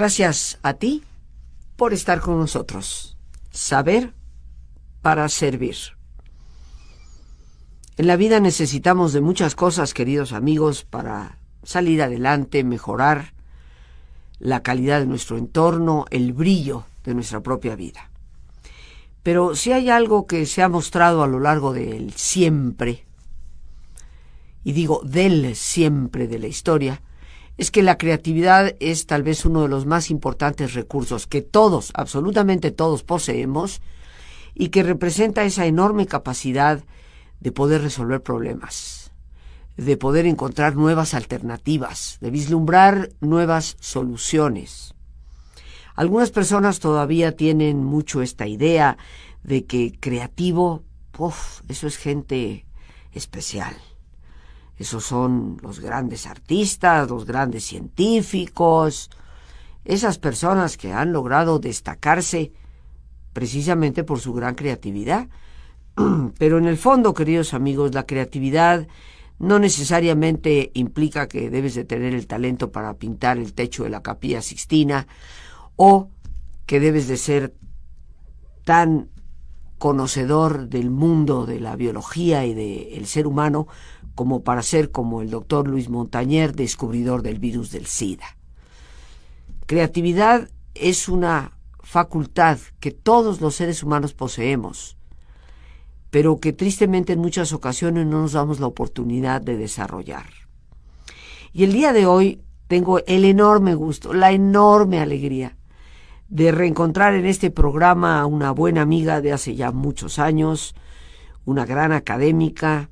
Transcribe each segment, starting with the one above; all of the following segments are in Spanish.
Gracias a ti por estar con nosotros. Saber para servir. En la vida necesitamos de muchas cosas, queridos amigos, para salir adelante, mejorar la calidad de nuestro entorno, el brillo de nuestra propia vida. Pero si hay algo que se ha mostrado a lo largo del siempre, y digo del siempre de la historia, es que la creatividad es tal vez uno de los más importantes recursos que todos, absolutamente todos poseemos y que representa esa enorme capacidad de poder resolver problemas, de poder encontrar nuevas alternativas, de vislumbrar nuevas soluciones. Algunas personas todavía tienen mucho esta idea de que creativo, uf, eso es gente especial. Esos son los grandes artistas, los grandes científicos, esas personas que han logrado destacarse precisamente por su gran creatividad. Pero en el fondo, queridos amigos, la creatividad no necesariamente implica que debes de tener el talento para pintar el techo de la capilla sixtina o que debes de ser tan conocedor del mundo de la biología y del ser humano como para ser como el doctor Luis Montañer, descubridor del virus del SIDA. Creatividad es una facultad que todos los seres humanos poseemos, pero que tristemente en muchas ocasiones no nos damos la oportunidad de desarrollar. Y el día de hoy tengo el enorme gusto, la enorme alegría de reencontrar en este programa a una buena amiga de hace ya muchos años, una gran académica,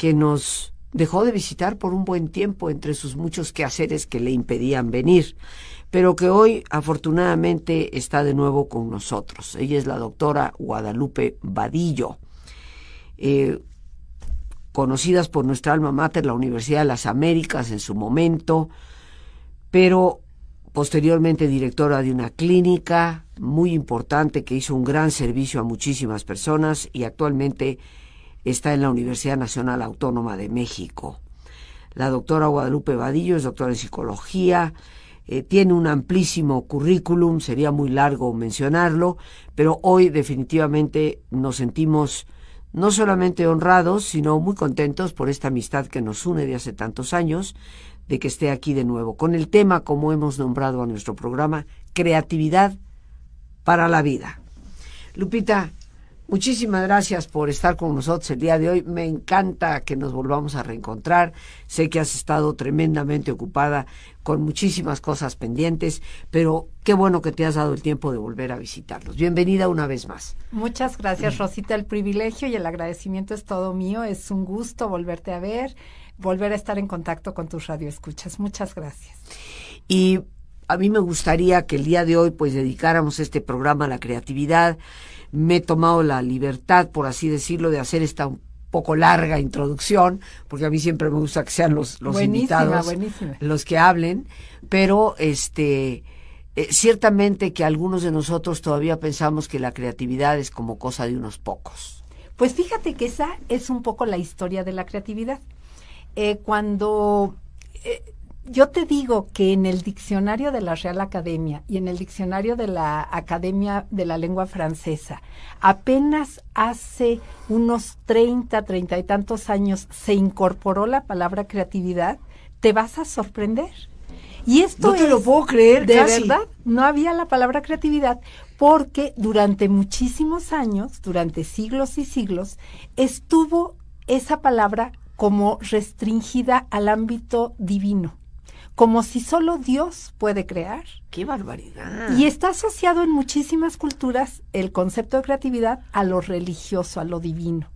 que nos dejó de visitar por un buen tiempo entre sus muchos quehaceres que le impedían venir, pero que hoy afortunadamente está de nuevo con nosotros. Ella es la doctora Guadalupe Vadillo, eh, conocidas por nuestra alma mater, la Universidad de las Américas en su momento, pero posteriormente directora de una clínica muy importante que hizo un gran servicio a muchísimas personas y actualmente está en la Universidad Nacional Autónoma de México. La doctora Guadalupe Vadillo es doctora en psicología, eh, tiene un amplísimo currículum, sería muy largo mencionarlo, pero hoy definitivamente nos sentimos no solamente honrados, sino muy contentos por esta amistad que nos une de hace tantos años, de que esté aquí de nuevo, con el tema, como hemos nombrado a nuestro programa, creatividad para la vida. Lupita, Muchísimas gracias por estar con nosotros el día de hoy. Me encanta que nos volvamos a reencontrar. Sé que has estado tremendamente ocupada con muchísimas cosas pendientes, pero qué bueno que te has dado el tiempo de volver a visitarnos. Bienvenida una vez más. Muchas gracias, Rosita. El privilegio y el agradecimiento es todo mío. Es un gusto volverte a ver, volver a estar en contacto con tus radioescuchas. Muchas gracias. Y a mí me gustaría que el día de hoy pues dedicáramos este programa a la creatividad me he tomado la libertad, por así decirlo, de hacer esta un poco larga introducción, porque a mí siempre me gusta que sean los, los invitados los que hablen, pero este eh, ciertamente que algunos de nosotros todavía pensamos que la creatividad es como cosa de unos pocos. Pues fíjate que esa es un poco la historia de la creatividad. Eh, cuando eh, yo te digo que en el diccionario de la Real Academia y en el diccionario de la Academia de la Lengua Francesa, apenas hace unos 30, treinta y tantos años se incorporó la palabra creatividad, te vas a sorprender. Y esto no te lo puedo creer, de verdad, no había la palabra creatividad porque durante muchísimos años, durante siglos y siglos, estuvo esa palabra como restringida al ámbito divino como si solo Dios puede crear. ¡Qué barbaridad! Y está asociado en muchísimas culturas el concepto de creatividad a lo religioso, a lo divino.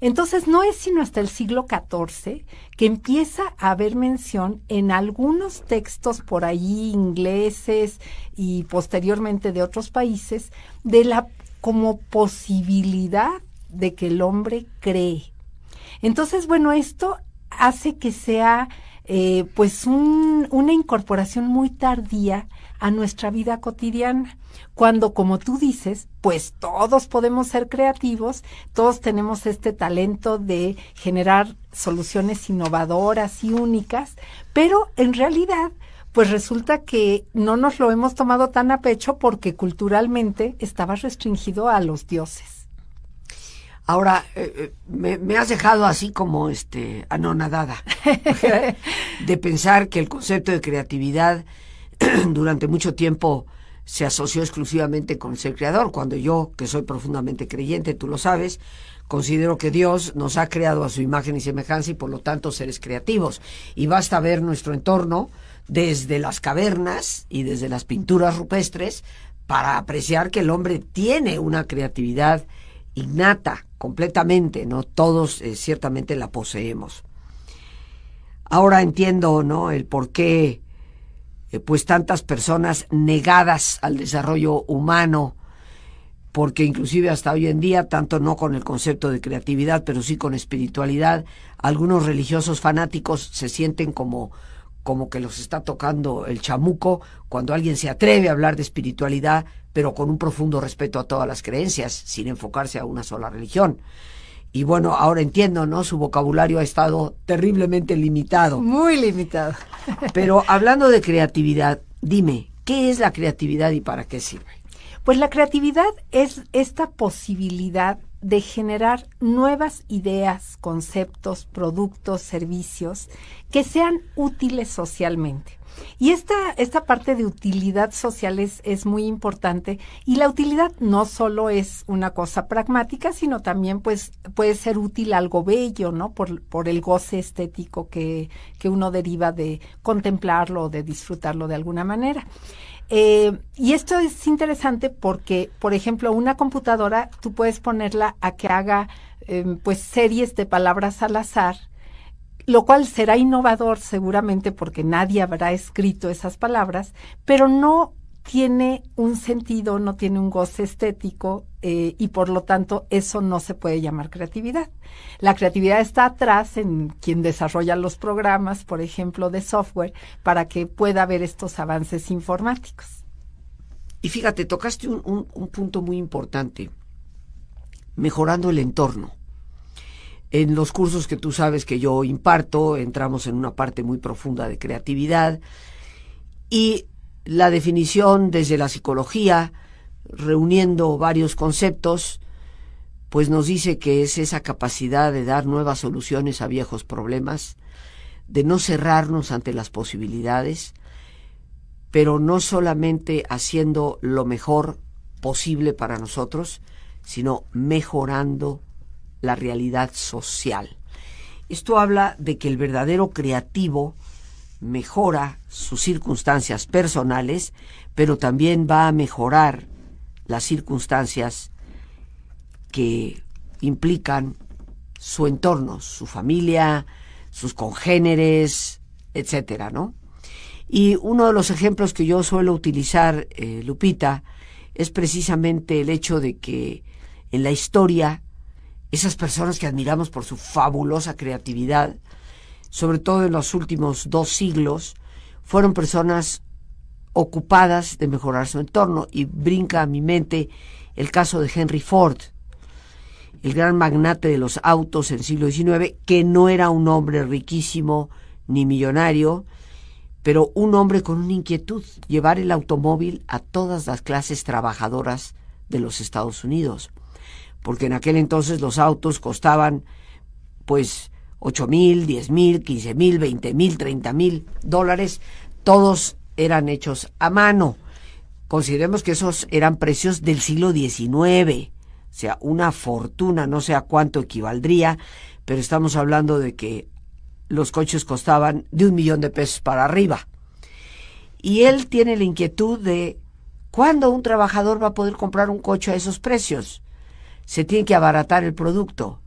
Entonces no es sino hasta el siglo XIV que empieza a haber mención en algunos textos por ahí ingleses y posteriormente de otros países de la como posibilidad de que el hombre cree. Entonces, bueno, esto hace que sea eh, pues una incorporación muy tardía a nuestra vida cotidiana, cuando como tú dices, pues todos podemos ser creativos, todos tenemos este talento de generar soluciones innovadoras y únicas, pero en realidad pues resulta que no nos lo hemos tomado tan a pecho porque culturalmente estaba restringido a los dioses. Ahora, eh, eh, me, has dejado así como este anonadada de pensar que el concepto de creatividad durante mucho tiempo se asoció exclusivamente con ser creador, cuando yo, que soy profundamente creyente, tú lo sabes, considero que Dios nos ha creado a su imagen y semejanza y por lo tanto seres creativos. Y basta ver nuestro entorno desde las cavernas y desde las pinturas rupestres para apreciar que el hombre tiene una creatividad innata completamente, ¿no? Todos eh, ciertamente la poseemos. Ahora entiendo, ¿no? El por qué, eh, pues tantas personas negadas al desarrollo humano, porque inclusive hasta hoy en día, tanto no con el concepto de creatividad, pero sí con espiritualidad, algunos religiosos fanáticos se sienten como como que los está tocando el chamuco cuando alguien se atreve a hablar de espiritualidad, pero con un profundo respeto a todas las creencias, sin enfocarse a una sola religión. Y bueno, ahora entiendo, ¿no? Su vocabulario ha estado terriblemente limitado. Muy limitado. Pero hablando de creatividad, dime, ¿qué es la creatividad y para qué sirve? Pues la creatividad es esta posibilidad de generar nuevas ideas, conceptos, productos, servicios que sean útiles socialmente. Y esta, esta parte de utilidad social es, es, muy importante y la utilidad no solo es una cosa pragmática, sino también pues puede ser útil algo bello, ¿no? Por, por el goce estético que, que uno deriva de contemplarlo o de disfrutarlo de alguna manera. Eh, y esto es interesante porque, por ejemplo, una computadora tú puedes ponerla a que haga em, pues series de palabras al azar, lo cual será innovador seguramente porque nadie habrá escrito esas palabras, pero no tiene un sentido, no tiene un goce estético eh, y por lo tanto eso no se puede llamar creatividad. La creatividad está atrás en quien desarrolla los programas, por ejemplo, de software, para que pueda haber estos avances informáticos. Y fíjate, tocaste un, un punto muy importante, mejorando el entorno. En los cursos que tú sabes que yo imparto, entramos en una parte muy profunda de creatividad. Y la definición desde la psicología, reuniendo varios conceptos, pues nos dice que es esa capacidad de dar nuevas soluciones a viejos problemas, de no cerrarnos ante las posibilidades, pero no solamente haciendo lo mejor posible para nosotros, sino mejorando la realidad social. Esto habla de que el verdadero creativo mejora sus circunstancias personales, pero también va a mejorar las circunstancias que implican su entorno, su familia, sus congéneres, etcétera, ¿no? Y uno de los ejemplos que yo suelo utilizar, eh, Lupita, es precisamente el hecho de que en la historia esas personas que admiramos por su fabulosa creatividad sobre todo en los últimos dos siglos, fueron personas ocupadas de mejorar su entorno. Y brinca a mi mente el caso de Henry Ford, el gran magnate de los autos en el siglo XIX, que no era un hombre riquísimo ni millonario, pero un hombre con una inquietud, llevar el automóvil a todas las clases trabajadoras de los Estados Unidos. Porque en aquel entonces los autos costaban, pues, ocho mil, diez mil, quince mil, veinte mil, treinta mil dólares, todos eran hechos a mano. Consideremos que esos eran precios del siglo XIX, o sea, una fortuna, no sé a cuánto equivaldría, pero estamos hablando de que los coches costaban de un millón de pesos para arriba. Y él tiene la inquietud de cuándo un trabajador va a poder comprar un coche a esos precios. Se tiene que abaratar el producto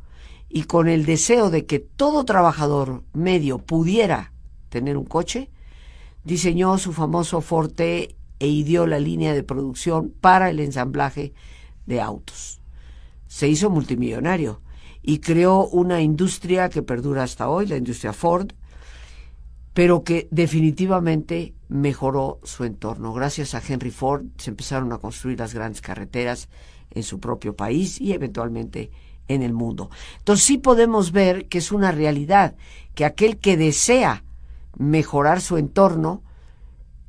y con el deseo de que todo trabajador medio pudiera tener un coche, diseñó su famoso Forte e ideó la línea de producción para el ensamblaje de autos. Se hizo multimillonario y creó una industria que perdura hasta hoy, la industria Ford, pero que definitivamente mejoró su entorno. Gracias a Henry Ford se empezaron a construir las grandes carreteras en su propio país y eventualmente en el mundo. Entonces sí podemos ver que es una realidad, que aquel que desea mejorar su entorno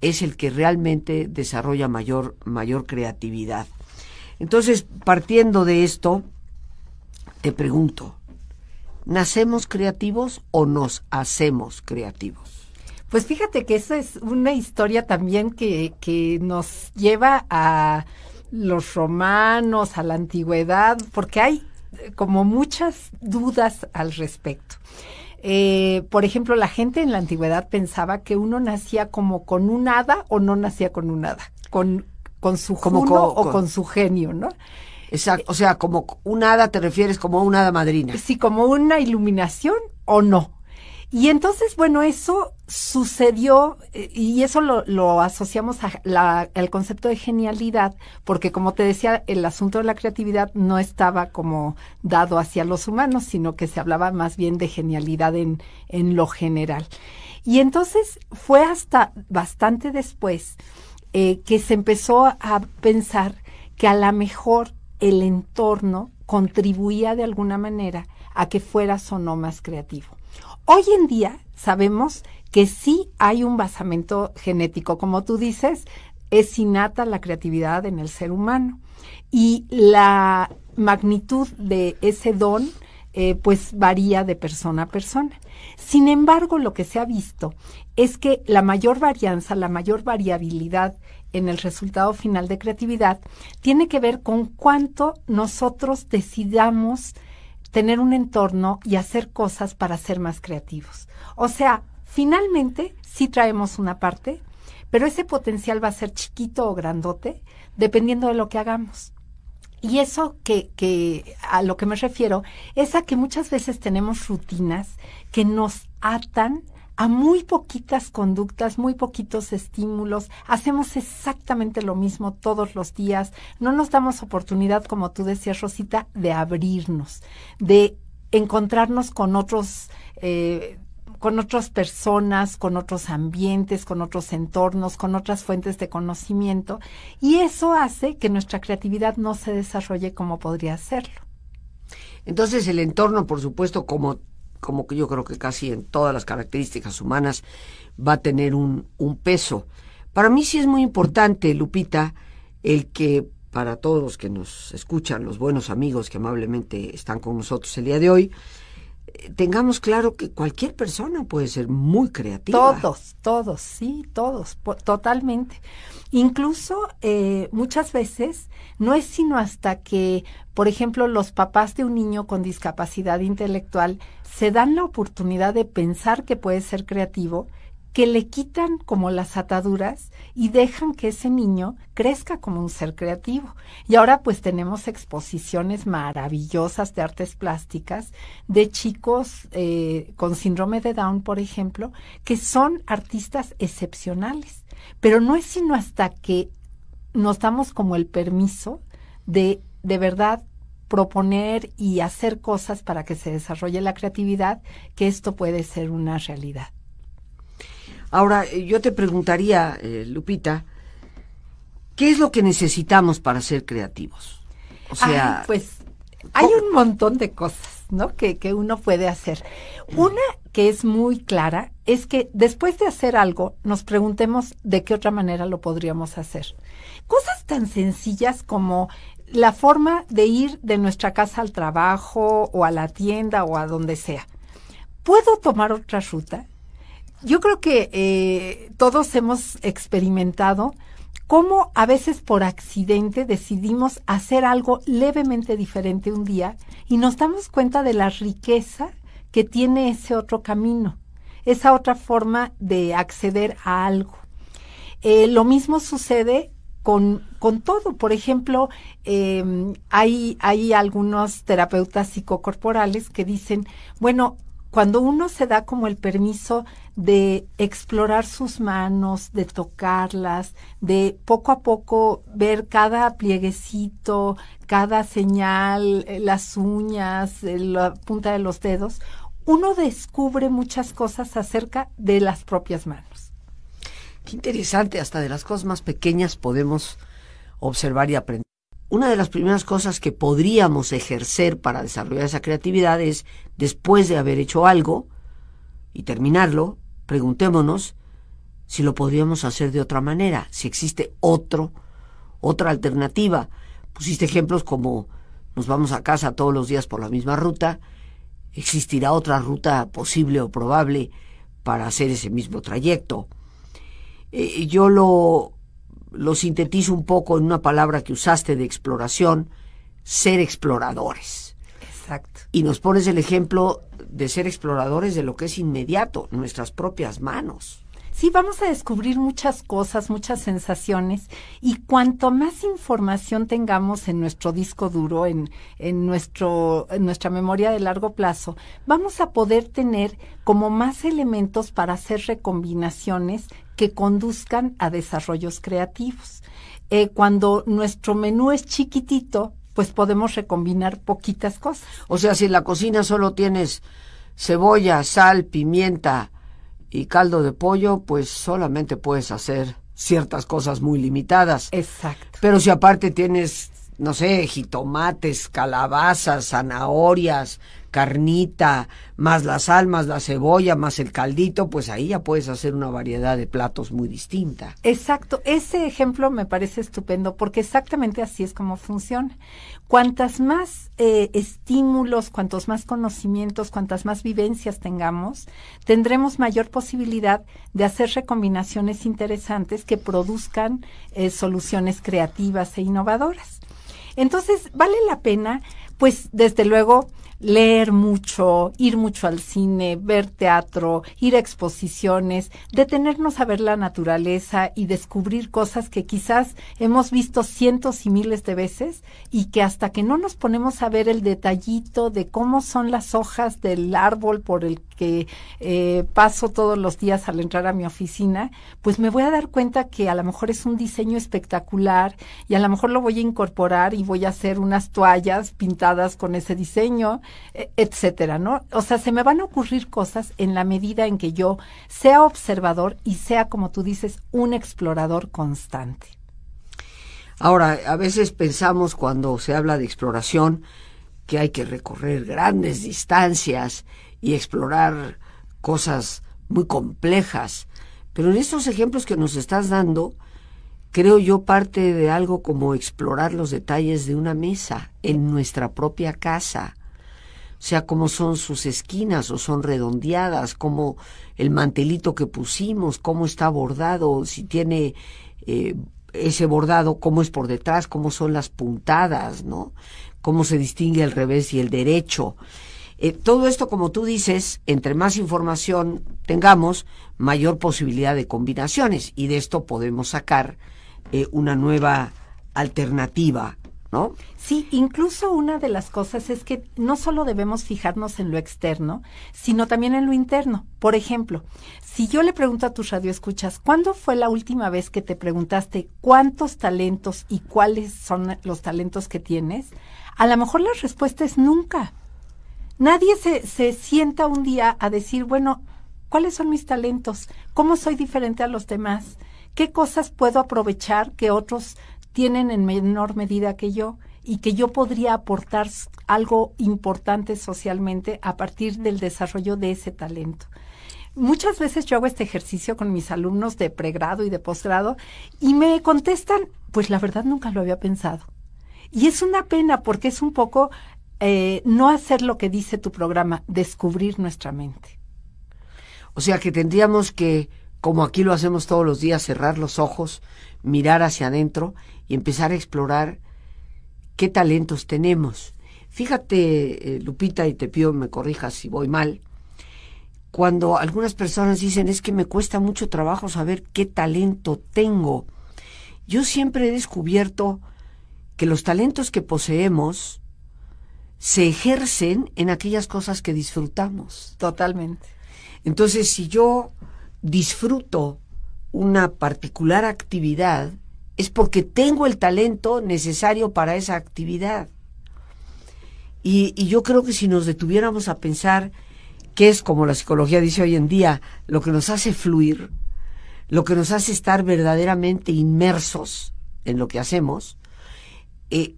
es el que realmente desarrolla mayor, mayor creatividad. Entonces, partiendo de esto, te pregunto, ¿nacemos creativos o nos hacemos creativos? Pues fíjate que esa es una historia también que, que nos lleva a los romanos, a la antigüedad, porque hay como muchas dudas al respecto. Eh, por ejemplo, la gente en la antigüedad pensaba que uno nacía como con un hada o no nacía con un hada, con, con su como o con, su genio, ¿no? Exacto, o sea, como un hada te refieres como un hada madrina. Sí, como una iluminación o no. Y entonces, bueno, eso sucedió eh, y eso lo, asociamos al concepto de genialidad, porque como te decía, el asunto de la creatividad no estaba como dado hacia los humanos, sino que se hablaba más bien de genialidad en, en lo general. Y entonces fue hasta bastante después eh, que se empezó a pensar que a lo mejor el entorno contribuía de alguna manera a que fueras o no más creativo. Hoy en día sabemos que sí hay un basamento genético, como tú dices, es innata la creatividad en el ser humano y la magnitud de ese don eh, pues varía de persona a persona. Sin embargo, lo que se ha visto es que la mayor varianza, la mayor variabilidad en el resultado final de creatividad tiene que ver con cuánto nosotros decidamos tener un entorno y hacer cosas para ser más creativos. O sea, finalmente sí traemos una parte, pero ese potencial va a ser chiquito o grandote dependiendo de lo que hagamos. Y eso que, que a lo que me refiero es a que muchas veces tenemos rutinas que nos atan a muy poquitas conductas, muy poquitos estímulos, hacemos exactamente lo mismo todos los días, no nos damos oportunidad, como tú decías, Rosita, de abrirnos, de encontrarnos con otros, eh, con otras personas, con otros ambientes, con otros entornos, con otras fuentes de conocimiento, y eso hace que nuestra creatividad no se desarrolle como podría hacerlo. Entonces el entorno, por supuesto, como como que yo creo que casi en todas las características humanas, va a tener un, un peso. Para mí sí es muy importante, Lupita, el que para todos los que nos escuchan, los buenos amigos que amablemente están con nosotros el día de hoy, eh, tengamos claro que cualquier persona puede ser muy creativa. Todos, todos, sí, todos, totalmente. Incluso eh, muchas veces no es sino hasta que, por ejemplo, los papás de un niño con discapacidad intelectual se dan la oportunidad de pensar que puede ser creativo, que le quitan como las ataduras y dejan que ese niño crezca como un ser creativo. Y ahora pues tenemos exposiciones maravillosas de artes plásticas de chicos eh, con síndrome de Down, por ejemplo, que son artistas excepcionales. Pero no es sino hasta que nos damos como el permiso de de verdad proponer y hacer cosas para que se desarrolle la creatividad, que esto puede ser una realidad. Ahora, eh, yo te preguntaría, eh, Lupita, ¿qué es lo que necesitamos para ser creativos? O sea, pues hay un montón de cosas, ¿no? Que, que uno puede hacer. Una que es muy clara es que después de hacer algo, nos preguntemos de qué otra manera lo podríamos hacer. Cosas tan sencillas como la forma de ir de nuestra casa al trabajo o a la tienda o a donde sea. ¿Puedo tomar otra ruta? Yo creo que eh, todos hemos experimentado cómo a veces por accidente decidimos hacer algo levemente diferente un día y nos damos cuenta de la riqueza que tiene ese otro camino, esa otra forma de acceder a algo. Eh, lo mismo sucede con, todo. Por ejemplo, em, hay, hay algunos terapeutas psicocorporales que dicen, bueno, cuando uno se da como el permiso de explorar sus manos, de tocarlas, de poco a poco ver cada plieguecito, cada señal, eh, las uñas, eh, la punta de los dedos, uno descubre muchas cosas acerca de las propias manos. Qué interesante, hasta de las cosas más pequeñas podemos observar y aprender. Una de las primeras cosas que podríamos ejercer para desarrollar esa creatividad es, después de haber hecho algo y terminarlo, preguntémonos, si lo podríamos hacer de otra manera, si existe otro, otra alternativa. Pusiste ejemplos como nos vamos a casa todos los días por la misma ruta, existirá otra ruta posible o probable para hacer ese mismo trayecto. Eh, yo lo, lo sintetizo un poco en una palabra que usaste de exploración, ser exploradores. Exacto. Y nos pones el ejemplo de ser exploradores de lo que es inmediato, nuestras propias manos. Sí, vamos a descubrir muchas cosas, muchas sensaciones y cuanto más información tengamos en nuestro disco duro, en, en, nuestro, en nuestra memoria de largo plazo, vamos a poder tener como más elementos para hacer recombinaciones que conduzcan a desarrollos creativos. Eh, cuando nuestro menú es chiquitito, pues podemos recombinar poquitas cosas. O sea, si en la cocina solo tienes cebolla, sal, pimienta y caldo de pollo, pues solamente puedes hacer ciertas cosas muy limitadas. Exacto. Pero si aparte tienes, no sé, jitomates, calabazas, zanahorias, carnita, más las sal, más la cebolla, más el caldito, pues ahí ya puedes hacer una variedad de platos muy distinta. Exacto, ese ejemplo me parece estupendo porque exactamente así es como funciona. Cuantas más eh, estímulos, cuantos más conocimientos, cuantas más vivencias tengamos, tendremos mayor posibilidad de hacer recombinaciones interesantes que produzcan eh, soluciones creativas e innovadoras. Entonces, vale la pena, pues, desde luego, leer mucho, ir mucho al cine, ver teatro, ir a exposiciones, detenernos a ver la naturaleza y descubrir cosas que quizás hemos visto cientos y miles de veces y que hasta que no nos ponemos a ver el detallito de cómo son las hojas del árbol por el que eh, paso todos los días al entrar a mi oficina, pues me voy a dar cuenta que a lo mejor es un diseño espectacular y a lo mejor lo voy a incorporar y voy a hacer unas toallas pintadas con ese diseño etcétera, ¿no? O sea, se me van a ocurrir cosas en la medida en que yo sea observador y sea, como tú dices, un explorador constante. Ahora, a veces pensamos cuando se habla de exploración que hay que recorrer grandes distancias y explorar cosas muy complejas, pero en estos ejemplos que nos estás dando, creo yo parte de algo como explorar los detalles de una mesa en nuestra propia casa, sea, cómo son sus esquinas o son redondeadas, cómo el mantelito que pusimos, cómo está bordado, si tiene eh, ese bordado, cómo es por detrás, cómo son las puntadas, ¿no? Cómo se distingue el revés y el derecho. Eh, todo esto, como tú dices, entre más información tengamos, mayor posibilidad de combinaciones y de esto podemos sacar eh, una nueva alternativa Sí, incluso una de las cosas es que no solo debemos fijarnos en lo externo, sino también en lo interno. Por ejemplo, si yo le pregunto a tus radioescuchas, ¿cuándo fue la última vez que te preguntaste cuántos talentos y cuáles son los talentos que tienes? A lo mejor la respuesta es nunca. Nadie se, se sienta un día a decir, bueno, ¿cuáles son mis talentos? ¿Cómo soy diferente a los demás? ¿Qué cosas puedo aprovechar que otros tienen en menor medida que yo y que yo podría aportar algo importante socialmente a partir del desarrollo de ese talento. Muchas veces yo hago este ejercicio con mis alumnos de pregrado y de posgrado y me contestan, pues la verdad nunca lo había pensado. Y es una pena porque es un poco eh, no hacer lo que dice tu programa, descubrir nuestra mente. O sea que tendríamos que, como aquí lo hacemos todos los días, cerrar los ojos, mirar hacia adentro y empezar a explorar qué talentos tenemos. Fíjate, eh, Lupita, y te pido me corrijas si voy mal, cuando algunas personas dicen es que me cuesta mucho trabajo saber qué talento tengo, yo siempre he descubierto que los talentos que poseemos se ejercen en aquellas cosas que disfrutamos. Totalmente. Entonces, si yo disfruto una particular actividad, es porque tengo el talento necesario para esa actividad. Y, yo creo que si nos detuviéramos a pensar qué es, como la psicología dice hoy en día, lo que nos hace fluir, lo que nos hace estar verdaderamente inmersos en lo que hacemos, eh,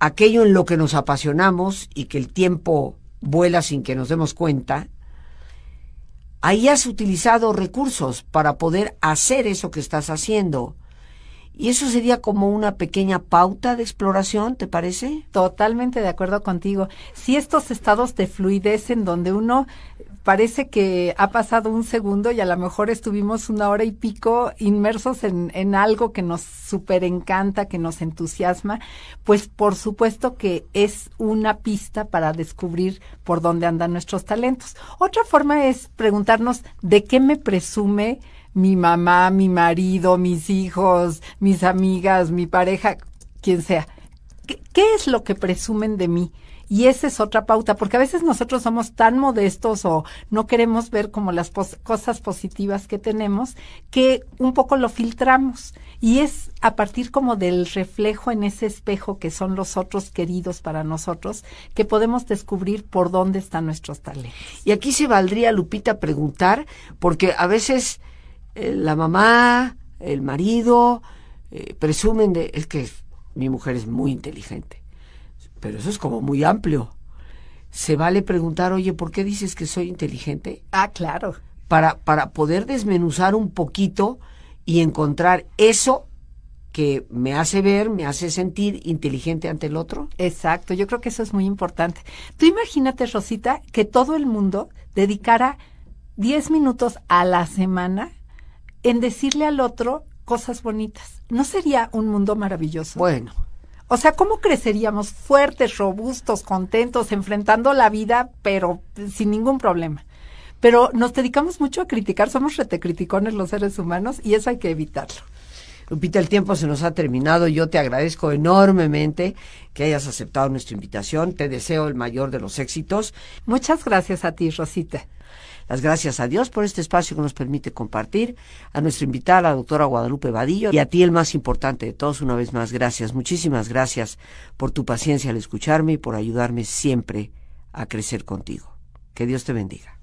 aquello en lo que nos apasionamos y que el tiempo vuela sin que nos demos cuenta, ahí has utilizado recursos para poder hacer eso que estás haciendo. Y eso sería como una pequeña pauta de exploración, ¿te parece? Totalmente de acuerdo contigo. Si estos estados de fluidez en donde uno parece que ha pasado un segundo y a lo mejor estuvimos una hora y pico inmersos en, en algo que nos súper encanta, que nos entusiasma, pues por supuesto que es una pista para descubrir por dónde andan nuestros talentos. Otra forma es preguntarnos de qué me presume mi mamá, mi marido, mis hijos, mis amigas, mi pareja, quien sea. ¿Qué, es lo que presumen de mí? Y esa es otra pauta, porque a veces nosotros somos tan modestos o no queremos ver como las cosas positivas que tenemos, que un poco lo filtramos. Y es a partir como del reflejo en ese espejo que son los otros queridos para nosotros, que podemos descubrir por dónde están nuestros talentos. Y aquí se valdría, Lupita, preguntar, porque a veces eh, la mamá, el marido, eh, presumen de, es que mi mujer es muy inteligente, pero eso es como muy amplio. Se vale preguntar, oye, ¿por qué dices que soy inteligente? Ah, claro. Para, para poder desmenuzar un poquito y encontrar eso que me hace ver, me hace sentir inteligente ante el otro. Exacto, yo creo que eso es muy importante. Tú imagínate, Rosita, que todo el mundo dedicara 10 minutos a la semana en decirle al otro cosas bonitas. ¿No sería un mundo maravilloso? Bueno. O sea, ¿cómo creceríamos fuertes, robustos, contentos, enfrentando la vida, pero sin ningún problema? Pero nos dedicamos mucho a criticar, somos retecriticones los seres humanos y eso hay que evitarlo. Lupita, el tiempo se nos ha terminado. Yo te agradezco enormemente que hayas aceptado nuestra invitación. Te deseo el mayor de los éxitos. Muchas gracias a ti, Rosita. Las gracias a Dios por este espacio que nos permite compartir, a nuestra invitada, la doctora Guadalupe Vadillo, y a ti el más importante de todos, una vez más, gracias, muchísimas gracias por tu paciencia al escucharme y por ayudarme siempre a crecer contigo. Que Dios te bendiga.